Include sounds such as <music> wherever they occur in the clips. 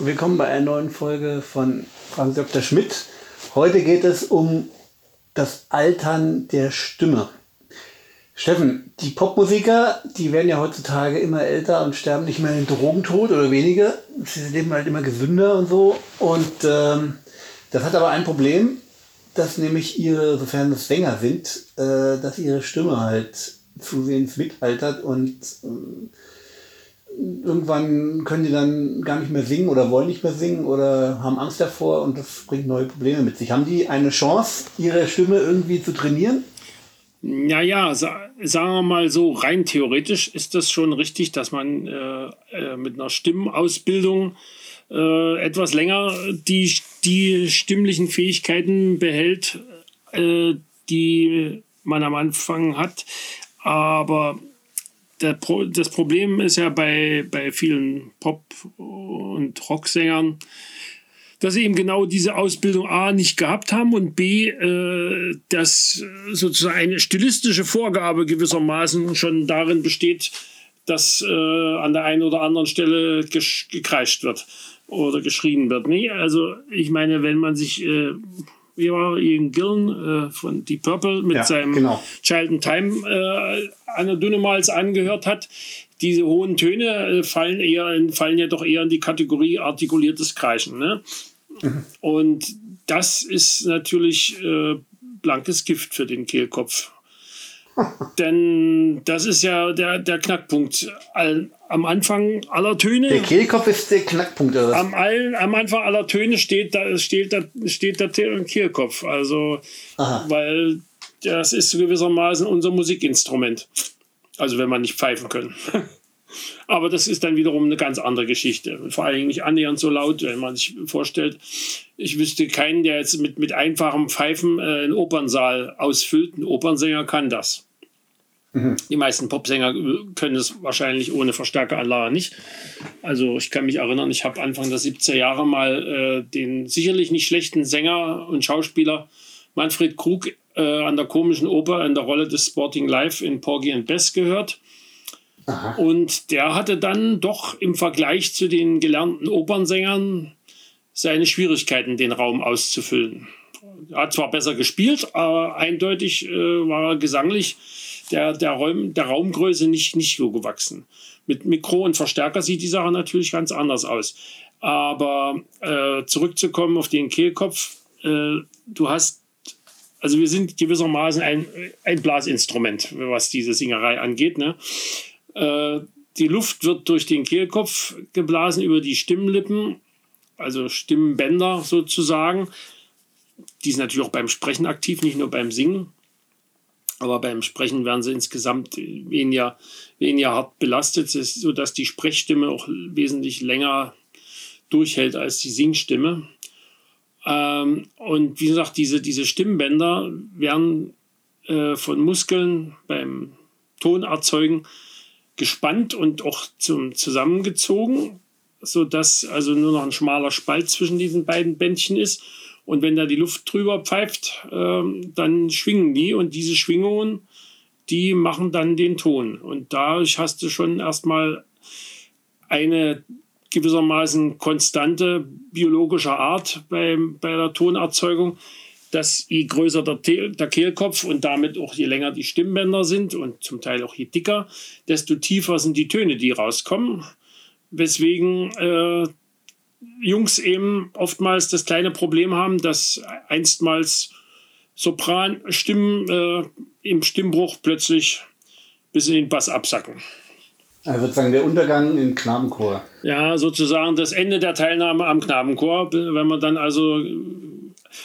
willkommen bei einer neuen Folge von Frank Dr. Schmidt. Heute geht es um das Altern der Stimme. Steffen, die Popmusiker, die werden ja heutzutage immer älter und sterben nicht mehr in Drogentod oder weniger. Sie leben halt immer gesünder und so. Und ähm, das hat aber ein Problem, dass nämlich ihre, sofern es Sänger sind, äh, dass ihre Stimme halt zusehends mitaltert und äh, irgendwann können die dann gar nicht mehr singen oder wollen nicht mehr singen oder haben Angst davor und das bringt neue Probleme mit sich. Haben die eine Chance, ihre Stimme irgendwie zu trainieren? Naja, sa sagen wir mal so, rein theoretisch ist das schon richtig, dass man äh, äh, mit einer Stimmausbildung äh, etwas länger die, die stimmlichen Fähigkeiten behält, äh, die man am Anfang hat. Aber Pro das Problem ist ja bei, bei vielen Pop- und Rocksängern, dass sie eben genau diese Ausbildung A nicht gehabt haben und B, äh, dass sozusagen eine stilistische Vorgabe gewissermaßen schon darin besteht, dass äh, an der einen oder anderen Stelle gekreischt wird oder geschrien wird. Nee, also ich meine, wenn man sich äh, wie war Ian Gillen äh, von Deep Purple mit ja, seinem genau. Child in Time äh, Anna Dünnemals angehört hat. Diese hohen Töne äh, fallen eher in, fallen ja doch eher in die Kategorie artikuliertes Kreischen. Ne? Mhm. Und das ist natürlich äh, blankes Gift für den Kehlkopf. Denn das ist ja der, der Knackpunkt. All, am Anfang aller Töne. Der Kehlkopf ist der Knackpunkt, oder? Am, all, am Anfang aller Töne steht, da, steht, da, steht der Kehlkopf. Also, Aha. weil das ist gewissermaßen unser Musikinstrument. Also, wenn man nicht pfeifen können. <laughs> Aber das ist dann wiederum eine ganz andere Geschichte. Vor allen Dingen nicht annähernd so laut, wenn man sich vorstellt, ich wüsste keinen, der jetzt mit, mit einfachem Pfeifen äh, einen Opernsaal ausfüllt. Ein Opernsänger kann das. Mhm. Die meisten Popsänger können es wahrscheinlich ohne Verstärkeranlage nicht. Also ich kann mich erinnern, ich habe Anfang der 70er Jahre mal äh, den sicherlich nicht schlechten Sänger und Schauspieler Manfred Krug äh, an der komischen Oper in der Rolle des Sporting Life in Porgy and Bess gehört. Aha. Und der hatte dann doch im Vergleich zu den gelernten Opernsängern seine Schwierigkeiten, den Raum auszufüllen. Er hat zwar besser gespielt, aber eindeutig äh, war er gesanglich der, der, Raum, der Raumgröße nicht, nicht so gewachsen. Mit Mikro und Verstärker sieht die Sache natürlich ganz anders aus. Aber äh, zurückzukommen auf den Kehlkopf, äh, du hast, also wir sind gewissermaßen ein, ein Blasinstrument, was diese Singerei angeht. Ne? Äh, die Luft wird durch den Kehlkopf geblasen über die Stimmlippen, also Stimmbänder sozusagen. Die sind natürlich auch beim Sprechen aktiv, nicht nur beim Singen. Aber beim Sprechen werden sie insgesamt weniger, weniger hart belastet, sodass die Sprechstimme auch wesentlich länger durchhält als die Singstimme. Ähm, und wie gesagt, diese, diese Stimmbänder werden äh, von Muskeln beim Tonerzeugen gespannt und auch zum, zusammengezogen, sodass also nur noch ein schmaler Spalt zwischen diesen beiden Bändchen ist. Und wenn da die Luft drüber pfeift, äh, dann schwingen die und diese Schwingungen, die machen dann den Ton. Und dadurch hast du schon erstmal eine gewissermaßen konstante biologische Art bei, bei der Tonerzeugung, dass je größer der, der Kehlkopf und damit auch je länger die Stimmbänder sind und zum Teil auch je dicker, desto tiefer sind die Töne, die rauskommen. Weswegen äh, Jungs eben oftmals das kleine Problem haben, dass einstmals Sopranstimmen äh, im Stimmbruch plötzlich bis in den Bass absacken. Also sozusagen der Untergang im Knabenchor. Ja, sozusagen das Ende der Teilnahme am Knabenchor. Wenn man dann also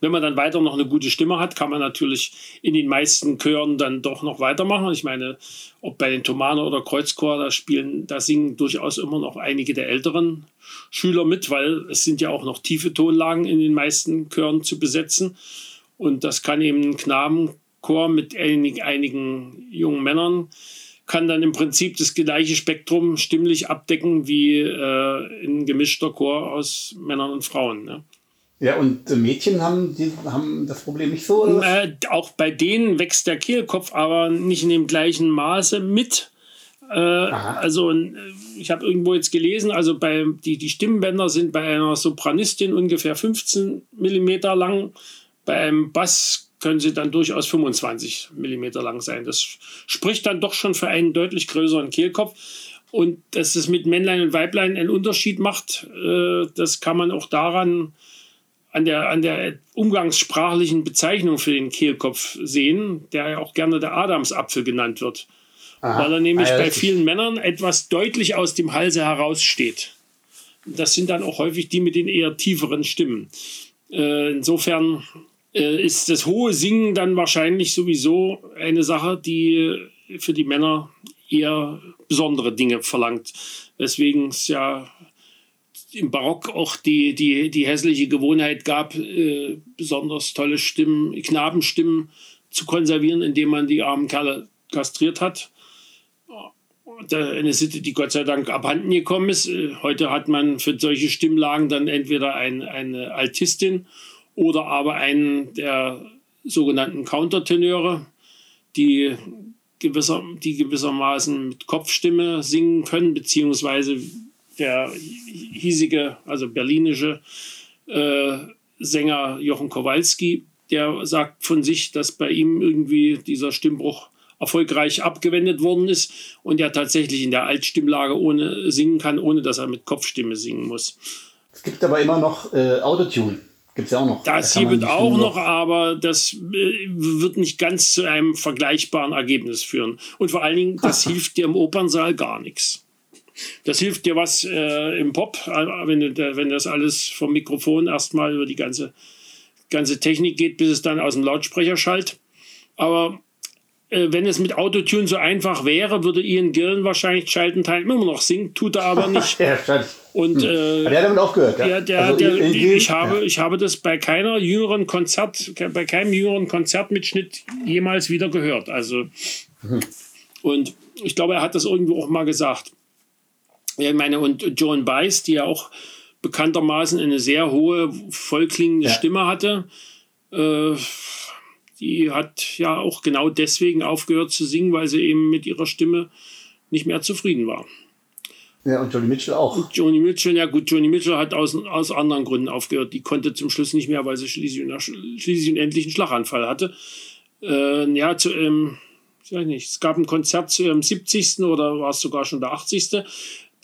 wenn man dann weiter noch eine gute Stimme hat, kann man natürlich in den meisten Chören dann doch noch weitermachen. Ich meine, ob bei den Thomaner oder Kreuzchor, da spielen, da singen durchaus immer noch einige der älteren Schüler mit, weil es sind ja auch noch tiefe Tonlagen in den meisten Chören zu besetzen. Und das kann eben ein Knabenchor mit einig, einigen jungen Männern kann dann im Prinzip das gleiche Spektrum stimmlich abdecken wie äh, ein gemischter Chor aus Männern und Frauen. Ne? Ja, und Mädchen haben, die, haben das Problem nicht so? Äh, auch bei denen wächst der Kehlkopf aber nicht in dem gleichen Maße mit. Äh, also ich habe irgendwo jetzt gelesen, also bei die, die Stimmbänder sind bei einer Sopranistin ungefähr 15 mm lang, bei einem Bass können sie dann durchaus 25 mm lang sein. Das spricht dann doch schon für einen deutlich größeren Kehlkopf. Und dass es mit Männlein und Weiblein einen Unterschied macht, äh, das kann man auch daran an der, an der umgangssprachlichen Bezeichnung für den Kehlkopf sehen, der ja auch gerne der Adamsapfel genannt wird. Aha. Weil er nämlich ah, ja, bei vielen Männern etwas deutlich aus dem Halse heraussteht. Das sind dann auch häufig die mit den eher tieferen Stimmen. Äh, insofern äh, ist das hohe Singen dann wahrscheinlich sowieso eine Sache, die für die Männer eher besondere Dinge verlangt. Weswegen es ja im Barock auch die, die, die hässliche Gewohnheit gab, äh, besonders tolle Stimmen, Knabenstimmen zu konservieren, indem man die armen Kerle kastriert hat. Eine Sitte, die Gott sei Dank abhanden gekommen ist. Äh, heute hat man für solche Stimmlagen dann entweder ein, eine Altistin oder aber einen der sogenannten Countertenöre, die, gewisser, die gewissermaßen mit Kopfstimme singen können, beziehungsweise der hiesige, also berlinische äh, Sänger Jochen Kowalski, der sagt von sich, dass bei ihm irgendwie dieser Stimmbruch erfolgreich abgewendet worden ist und er tatsächlich in der Altstimmlage ohne singen kann, ohne dass er mit Kopfstimme singen muss. Es gibt aber immer noch äh, Autotune. Gibt es ja auch noch. Das da hier wird auch noch, aber das äh, wird nicht ganz zu einem vergleichbaren Ergebnis führen. Und vor allen Dingen, das <laughs> hilft dir im Opernsaal gar nichts. Das hilft dir was äh, im Pop, äh, wenn, du, wenn das alles vom Mikrofon erstmal über die ganze, ganze Technik geht, bis es dann aus dem Lautsprecher schallt. Aber äh, wenn es mit Autotune so einfach wäre, würde Ian Gillen wahrscheinlich Schalten teilen immer noch singen, tut er aber <laughs> nicht. ja, und hm. äh, der hat damit aufgehört. Ja? Der, der, also der, in, in ich, habe, ja. ich habe das bei keiner jüngeren Konzert, bei keinem jüngeren Konzertmitschnitt jemals wieder gehört. Also mhm. und ich glaube, er hat das irgendwo auch mal gesagt. Ja, ich meine, und Joan Baez, die ja auch bekanntermaßen eine sehr hohe, vollklingende ja. Stimme hatte, äh, die hat ja auch genau deswegen aufgehört zu singen, weil sie eben mit ihrer Stimme nicht mehr zufrieden war. Ja, und Joni Mitchell auch. Und Joni Mitchell, ja gut, Joni Mitchell hat aus, aus anderen Gründen aufgehört. Die konnte zum Schluss nicht mehr, weil sie schließlich, schließlich einen Schlaganfall hatte. Äh, ja, zu, ähm, ich weiß nicht, es gab ein Konzert zu ihrem 70. oder war es sogar schon der 80.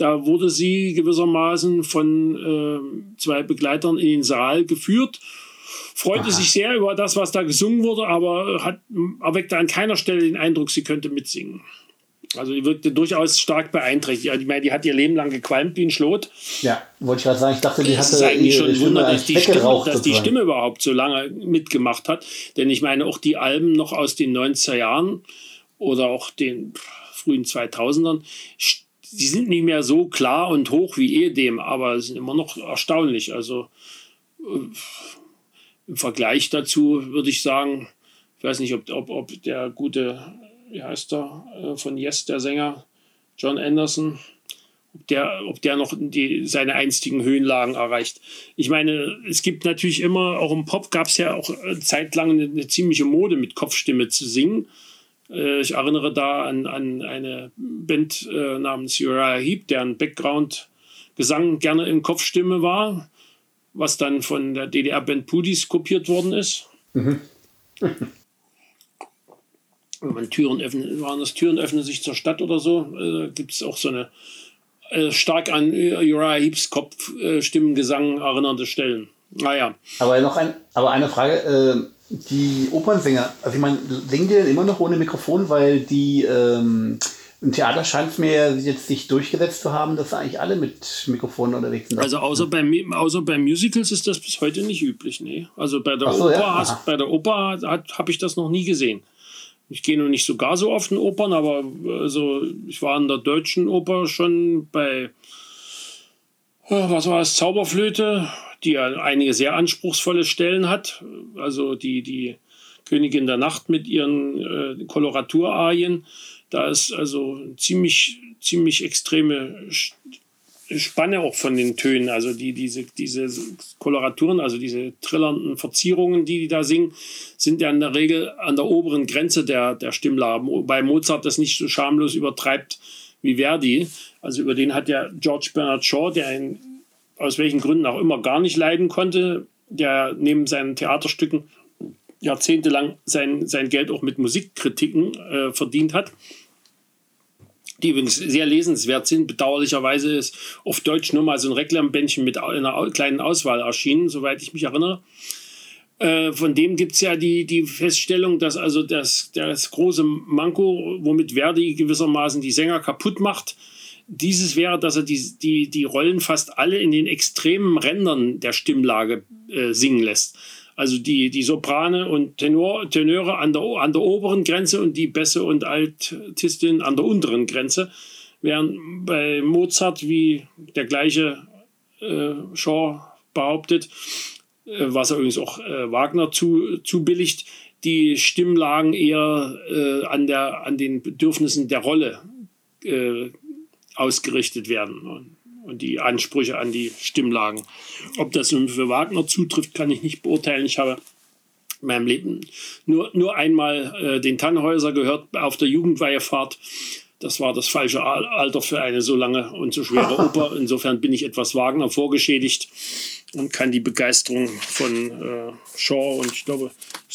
Da wurde sie gewissermaßen von äh, zwei Begleitern in den Saal geführt freute Aha. sich sehr über das, was da gesungen wurde, aber hat, erweckte an keiner Stelle den Eindruck, sie könnte mitsingen. Also die wirkte durchaus stark beeinträchtigt. Ich meine, die hat ihr Leben lang gequalmt wie ein Schlot. Ja, wollte ich gerade sagen. Ich dachte, die hatte ist eigentlich schon ein Wunder, dass, die Stimme, dass die Stimme überhaupt so lange mitgemacht hat. Denn ich meine, auch die Alben noch aus den 90er Jahren oder auch den frühen 2000ern, die sind nicht mehr so klar und hoch wie ehedem, aber sind immer noch erstaunlich. Also äh, im Vergleich dazu würde ich sagen, ich weiß nicht, ob, ob, ob der gute, wie heißt er, äh, von Yes, der Sänger, John Anderson, ob der, ob der noch die, seine einstigen Höhenlagen erreicht. Ich meine, es gibt natürlich immer, auch im Pop gab es ja auch äh, zeitlang eine, eine, ziemliche Mode mit Kopfstimme zu singen. Äh, ich erinnere da an, an eine Band namens Uriah Heep, deren Background-Gesang gerne in Kopfstimme war was dann von der DDR-Band Pudis kopiert worden ist. Mhm. <laughs> Wenn man Türen öffnet, waren das Türen öffnen sich zur Stadt oder so, äh, gibt es auch so eine äh, stark an Uriah Heeps Kopfstimmengesang äh, erinnernde Stellen. Naja. Aber noch ein, aber eine Frage, äh, die Opernsänger, also ich meine, singen die denn immer noch ohne Mikrofon, weil die ähm, im Theater scheint es mir jetzt sich durchgesetzt zu haben, dass eigentlich alle mit Mikrofonen unterwegs sind. Also außer bei, außer bei Musicals ist das bis heute nicht üblich. Nee. Also bei der so, Oper, ja? bei der Oper habe ich das noch nie gesehen. Ich gehe noch nicht so gar so oft in Opern, aber also ich war in der deutschen Oper schon bei, äh, was war es, Zauberflöte, die einige sehr anspruchsvolle Stellen hat. Also die, die Königin der Nacht mit ihren äh, Koloraturarien. Da ist also ziemlich, ziemlich extreme Spanne auch von den Tönen. Also die, diese, diese Koloraturen, also diese trillernden Verzierungen, die die da singen, sind ja in der Regel an der oberen Grenze der, der Stimmlagen. Wobei Mozart das nicht so schamlos übertreibt wie Verdi. Also über den hat ja George Bernard Shaw, der ihn aus welchen Gründen auch immer gar nicht leiden konnte, der neben seinen Theaterstücken jahrzehntelang sein, sein Geld auch mit Musikkritiken äh, verdient hat, die übrigens sehr lesenswert sind. Bedauerlicherweise ist auf Deutsch nur mal so ein Reklambändchen mit einer kleinen Auswahl erschienen, soweit ich mich erinnere. Äh, von dem gibt es ja die, die Feststellung, dass also das, das große Manko, womit Verdi gewissermaßen die Sänger kaputt macht, dieses wäre, dass er die, die, die Rollen fast alle in den extremen Rändern der Stimmlage äh, singen lässt. Also die, die Soprane und Tenor, Tenöre an der, an der oberen Grenze und die Bässe und Altistin an der unteren Grenze. Während bei Mozart, wie der gleiche äh, Shaw behauptet, äh, was er übrigens auch äh, Wagner zu, zubilligt, die Stimmlagen eher äh, an, der, an den Bedürfnissen der Rolle äh, ausgerichtet werden. Und die Ansprüche an die Stimmlagen. Ob das nun für Wagner zutrifft, kann ich nicht beurteilen. Ich habe in meinem Leben nur, nur einmal äh, den Tannhäuser gehört auf der Jugendweihefahrt. Das war das falsche Alter für eine so lange und so schwere <laughs> Oper. Insofern bin ich etwas Wagner vorgeschädigt und kann die Begeisterung von äh, Shaw und ich glaube,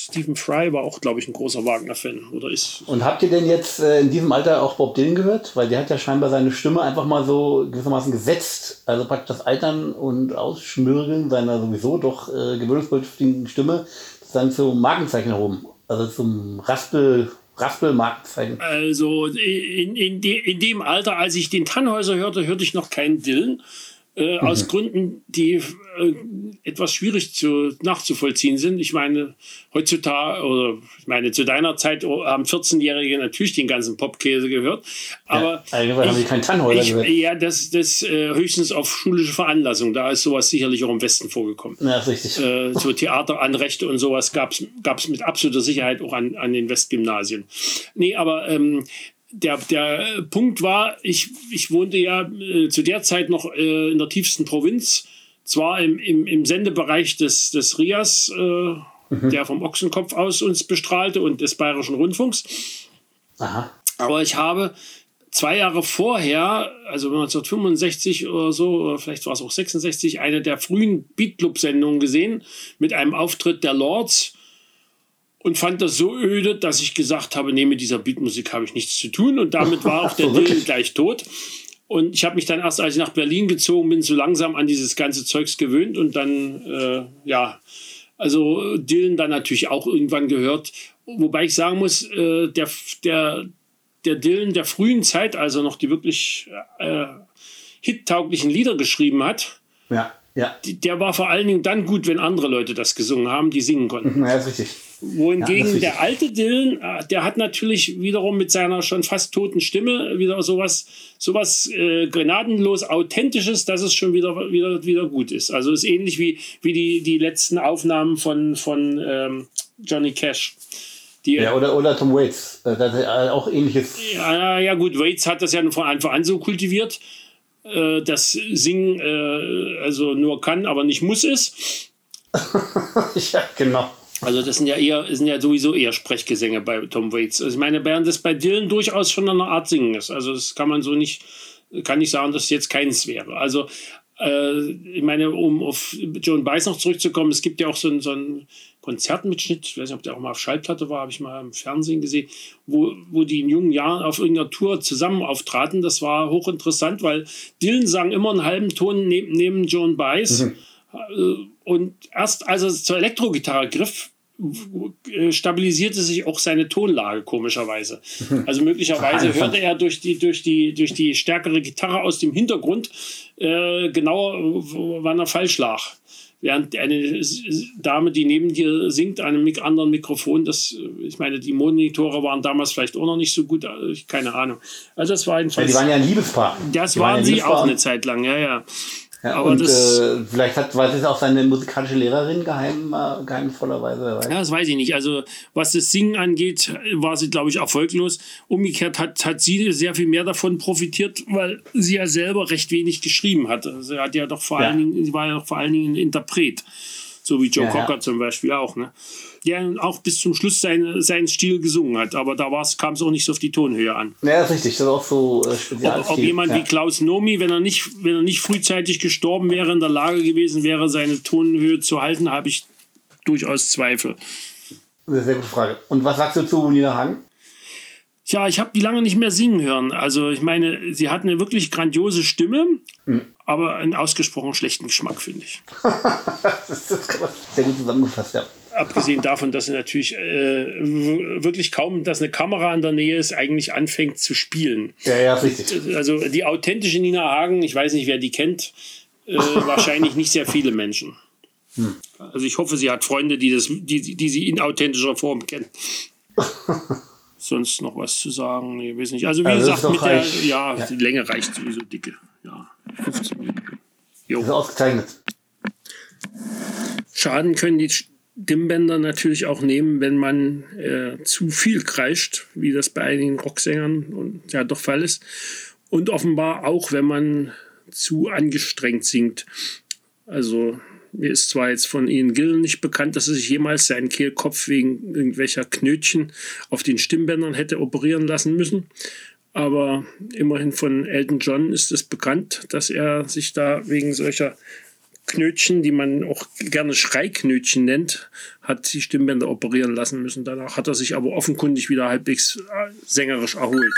Stephen Fry war auch, glaube ich, ein großer Wagner-Fan oder ist. Und habt ihr denn jetzt äh, in diesem Alter auch Bob Dylan gehört? Weil der hat ja scheinbar seine Stimme einfach mal so gewissermaßen gesetzt. Also praktisch das Altern und Ausschmürgeln seiner sowieso doch äh, gewöhnungsbedürftigen Stimme dann zum Markenzeichen herum. Also zum Raspel. Raspel-Markenzeichen. Also in, in, de, in dem Alter, als ich den Tannhäuser hörte, hörte ich noch keinen Dylan. Äh, mhm. Aus Gründen, die äh, etwas schwierig zu, nachzuvollziehen sind. Ich meine, heutzutage, oder ich meine, zu deiner Zeit haben 14-Jährige natürlich den ganzen Popkäse gehört. Aber ja, ich, haben die keinen Tannhäuser gehört. Ja, das, das äh, höchstens auf schulische Veranlassung. Da ist sowas sicherlich auch im Westen vorgekommen. Ja, richtig. Äh, so Theateranrechte und sowas gab es mit absoluter Sicherheit auch an, an den Westgymnasien. Nee, aber ähm, der, der Punkt war, ich, ich wohnte ja äh, zu der Zeit noch äh, in der tiefsten Provinz, zwar im, im, im Sendebereich des, des RIAS, äh, mhm. der vom Ochsenkopf aus uns bestrahlte und des Bayerischen Rundfunks. Aha. Aber ich habe zwei Jahre vorher, also 1965 oder so, oder vielleicht war es auch 66, eine der frühen Beatclub-Sendungen gesehen mit einem Auftritt der Lords und fand das so öde, dass ich gesagt habe, nee, mit dieser Beatmusik habe ich nichts zu tun. Und damit war auch der <laughs> Dylan gleich tot. Und ich habe mich dann erst, als ich nach Berlin gezogen bin, so langsam an dieses ganze Zeugs gewöhnt und dann, äh, ja, also Dylan dann natürlich auch irgendwann gehört. Wobei ich sagen muss, äh, der, der, der Dylan der frühen Zeit, also noch die wirklich äh, hittauglichen Lieder geschrieben hat, ja, ja. der war vor allen Dingen dann gut, wenn andere Leute das gesungen haben, die singen konnten. <laughs> Ja, ist richtig. Wohingegen ja, der alte Dylan, äh, der hat natürlich wiederum mit seiner schon fast toten Stimme wieder sowas, sowas äh, grenadenlos Authentisches, dass es schon wieder, wieder, wieder gut ist. Also ist ähnlich wie, wie die, die letzten Aufnahmen von, von ähm, Johnny Cash. Die, ja, oder, oder Tom Waits. Äh, das ist auch ähnliches. Ja, ja, gut, Waits hat das ja von Anfang an so kultiviert, äh, dass Singen äh, also nur kann, aber nicht muss ist. <laughs> ja, genau. Also das sind ja eher, sind ja sowieso eher Sprechgesänge bei Tom Waits. Also ich meine, während das bei Dylan durchaus schon eine Art Singen ist. Also das kann man so nicht, kann nicht sagen, dass es jetzt keins wäre. Also äh, ich meine, um auf Joan Baez noch zurückzukommen, es gibt ja auch so ein, so ein Konzertmitschnitt, ich weiß nicht, ob der auch mal auf Schallplatte war, habe ich mal im Fernsehen gesehen, wo, wo die in jungen Jahren auf irgendeiner Tour zusammen auftraten. Das war hochinteressant, weil Dylan sang immer einen halben Ton neben, neben Joan Baez. Mhm und erst als er zur Elektrogitarre griff, äh, stabilisierte sich auch seine Tonlage komischerweise. <laughs> Also möglicherweise hörte er durch die, durch die, durch die stärkere Gitarre aus dem Hintergrund äh, genauer, wann er falsch lag. Während eine Dame, die neben dir singt, an einem anderen Mikrofon, das, ich meine, die Monitore waren damals vielleicht auch noch nicht so gut, keine Ahnung. Also das war jedenfalls. Ja, die waren ja ein Liebespaar. Das die waren, waren sie auch eine Zeit lang, ja, ja. Ja, und äh, vielleicht hat, weiß es auch seine musikalische Lehrerin geheim, äh, geheimvollerweise. Ja, das weiß ich nicht. Also was das Singen angeht, war sie, glaube ich, erfolglos. Umgekehrt hat, hat sie sehr viel mehr davon profitiert, weil sie ja selber recht wenig geschrieben hat. Also sie hat ja doch vor ja. allen Dingen, sie war ja doch vor allen Dingen ein Interpret. So wie Joe ja, Cocker ja. zum Beispiel auch. Ne? Der auch bis zum Schluss sein, seinen Stil gesungen hat, aber da kam es auch nicht so auf die Tonhöhe an. Ja, richtig, das ist auch so äh, speziell. Ob, ob jemand ja. wie Klaus Nomi, wenn er, nicht, wenn er nicht frühzeitig gestorben wäre, in der Lage gewesen wäre, seine Tonhöhe zu halten, habe ich durchaus Zweifel. Eine sehr gute Frage. Und was sagst du zu Nina Hagen? Tja, ich habe die lange nicht mehr singen hören. Also ich meine, sie hat eine wirklich grandiose Stimme, mhm. aber einen ausgesprochen schlechten Geschmack, finde ich. <laughs> das ist sehr gut zusammengefasst, ja. Abgesehen davon, dass sie natürlich äh, wirklich kaum, dass eine Kamera in der Nähe ist, eigentlich anfängt zu spielen. Ja, ja, richtig. Also die authentische Nina Hagen, ich weiß nicht, wer die kennt, äh, <laughs> wahrscheinlich nicht sehr viele Menschen. Hm. Also ich hoffe, sie hat Freunde, die, das, die, die sie in authentischer Form kennen. <laughs> Sonst noch was zu sagen? Nee, weiß nicht. Also wie also gesagt, mit der, ja, ja, die Länge reicht sowieso dicke. Ja, 15 Minuten. Jo. Das ist ausgezeichnet. Schaden können die Stimmbänder natürlich auch nehmen, wenn man äh, zu viel kreischt, wie das bei einigen Rocksängern und ja doch Fall ist. Und offenbar auch, wenn man zu angestrengt singt. Also mir ist zwar jetzt von Ian Gill nicht bekannt, dass er sich jemals seinen Kehlkopf wegen irgendwelcher Knötchen auf den Stimmbändern hätte operieren lassen müssen. Aber immerhin von Elton John ist es bekannt, dass er sich da wegen solcher Knötchen, die man auch gerne Schreiknötchen nennt, hat die Stimmbänder operieren lassen müssen. Danach hat er sich aber offenkundig wieder halbwegs äh, sängerisch erholt.